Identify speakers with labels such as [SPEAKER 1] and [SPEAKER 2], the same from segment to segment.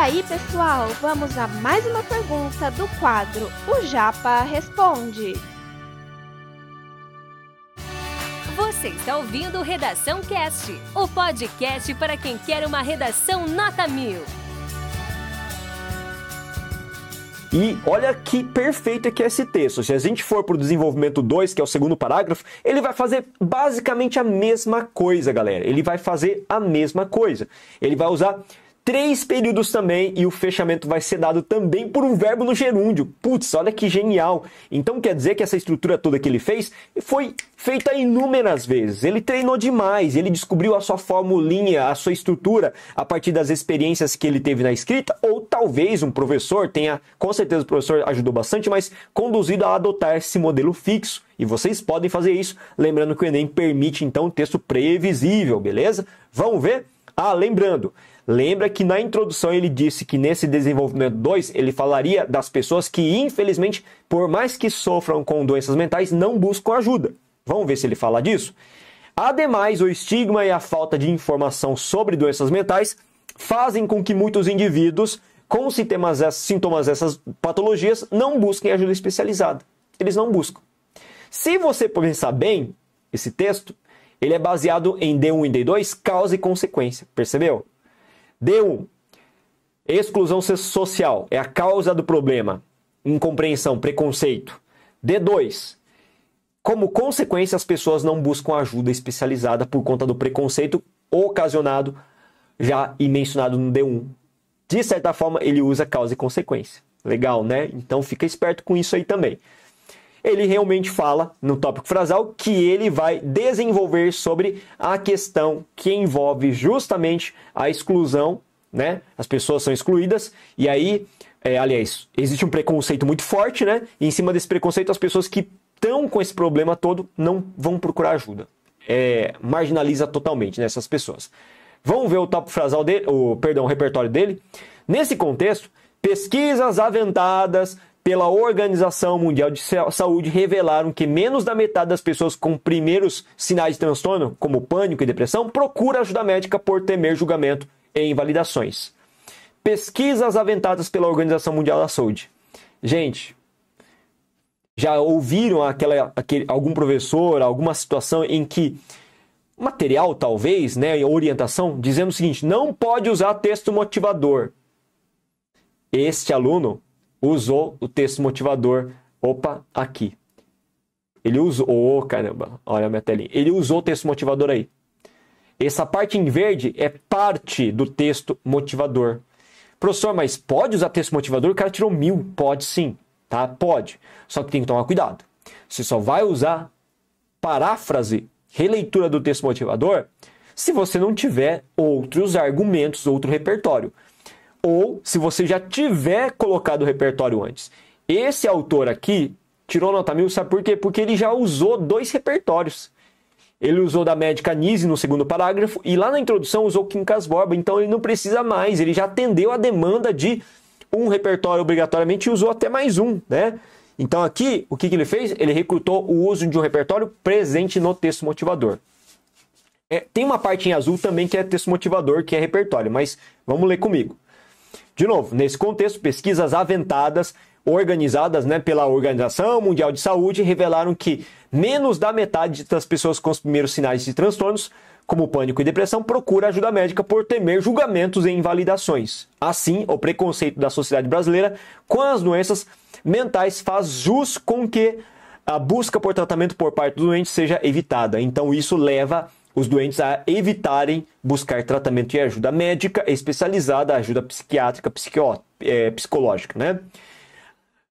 [SPEAKER 1] aí, pessoal, vamos a mais uma pergunta do quadro O Japa Responde.
[SPEAKER 2] Você está ouvindo Redação Cast, o podcast para quem quer uma redação nota mil.
[SPEAKER 3] E olha que perfeito que é esse texto. Se a gente for para o desenvolvimento 2, que é o segundo parágrafo, ele vai fazer basicamente a mesma coisa, galera. Ele vai fazer a mesma coisa. Ele vai usar três períodos também e o fechamento vai ser dado também por um verbo no gerúndio. Putz, olha que genial! Então quer dizer que essa estrutura toda que ele fez foi feita inúmeras vezes. Ele treinou demais, ele descobriu a sua formulinha, a sua estrutura a partir das experiências que ele teve na escrita, ou talvez um professor tenha, com certeza o professor ajudou bastante, mas conduzido a adotar esse modelo fixo. E vocês podem fazer isso, lembrando que o Enem permite então um texto previsível, beleza? Vamos ver? Ah, lembrando, Lembra que na introdução ele disse que nesse desenvolvimento 2 ele falaria das pessoas que, infelizmente, por mais que sofram com doenças mentais, não buscam ajuda. Vamos ver se ele fala disso? Ademais, o estigma e a falta de informação sobre doenças mentais fazem com que muitos indivíduos com sintomas, sintomas dessas patologias não busquem ajuda especializada. Eles não buscam. Se você pensar bem, esse texto, ele é baseado em D1 e D2, causa e consequência. Percebeu? D1. Exclusão social é a causa do problema. Incompreensão, preconceito. D2. Como consequência, as pessoas não buscam ajuda especializada por conta do preconceito ocasionado já e mencionado no D1. De certa forma, ele usa causa e consequência. Legal, né? Então fica esperto com isso aí também. Ele realmente fala no tópico frasal que ele vai desenvolver sobre a questão que envolve justamente a exclusão, né? As pessoas são excluídas e aí, é, aliás, existe um preconceito muito forte, né? E em cima desse preconceito, as pessoas que estão com esse problema todo não vão procurar ajuda. É, marginaliza totalmente nessas né, pessoas. Vamos ver o tópico frasal dele, o perdão, o repertório dele. Nesse contexto, pesquisas aventadas pela Organização Mundial de Saúde revelaram que menos da metade das pessoas com primeiros sinais de transtorno, como pânico e depressão, procura ajuda médica por temer julgamento e invalidações. Pesquisas aventadas pela Organização Mundial da Saúde. Gente, já ouviram aquela, aquele, algum professor, alguma situação em que material, talvez, né, orientação, dizendo o seguinte: não pode usar texto motivador. Este aluno usou o texto motivador. Opa, aqui. Ele usou. Oh, caramba, olha a minha telinha. Ele usou o texto motivador aí. Essa parte em verde é parte do texto motivador. Professor, mas pode usar texto motivador? O cara tirou mil. Pode sim, tá? Pode. Só que tem que tomar cuidado. Você só vai usar paráfrase, releitura do texto motivador, se você não tiver outros argumentos, outro repertório ou se você já tiver colocado o repertório antes. Esse autor aqui tirou nota mil, sabe por quê? Porque ele já usou dois repertórios. Ele usou da médica Nise no segundo parágrafo e lá na introdução usou Quincas Borba, então ele não precisa mais, ele já atendeu a demanda de um repertório obrigatoriamente e usou até mais um, né? Então aqui, o que, que ele fez? Ele recrutou o uso de um repertório presente no texto motivador. É, tem uma parte em azul também que é texto motivador, que é repertório, mas vamos ler comigo. De novo, nesse contexto, pesquisas aventadas, organizadas né, pela Organização Mundial de Saúde, revelaram que menos da metade das pessoas com os primeiros sinais de transtornos, como pânico e depressão, procura ajuda médica por temer julgamentos e invalidações. Assim, o preconceito da sociedade brasileira com as doenças mentais faz jus com que a busca por tratamento por parte do doente seja evitada. Então, isso leva os doentes a evitarem buscar tratamento e ajuda médica especializada, ajuda psiquiátrica, psiquió, é, psicológica, né?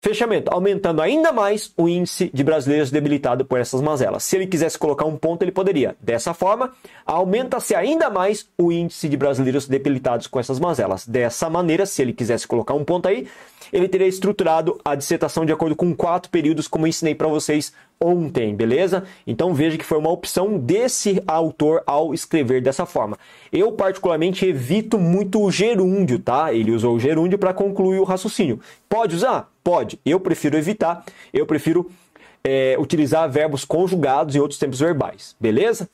[SPEAKER 3] Fechamento, aumentando ainda mais o índice de brasileiros debilitados por essas mazelas. Se ele quisesse colocar um ponto, ele poderia. Dessa forma, aumenta-se ainda mais o índice de brasileiros debilitados com essas mazelas. Dessa maneira, se ele quisesse colocar um ponto aí, ele teria estruturado a dissertação de acordo com quatro períodos, como eu ensinei para vocês ontem, beleza? Então veja que foi uma opção desse autor ao escrever dessa forma. Eu particularmente evito muito o gerúndio, tá? Ele usou o gerúndio para concluir o raciocínio. Pode usar? Pode. Eu prefiro evitar. Eu prefiro é, utilizar verbos conjugados e outros tempos verbais, beleza?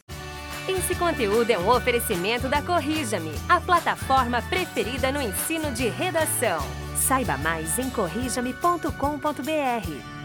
[SPEAKER 2] Esse conteúdo é um oferecimento da Corrija-me, a plataforma preferida no ensino de redação. Saiba mais em corrijame.com.br.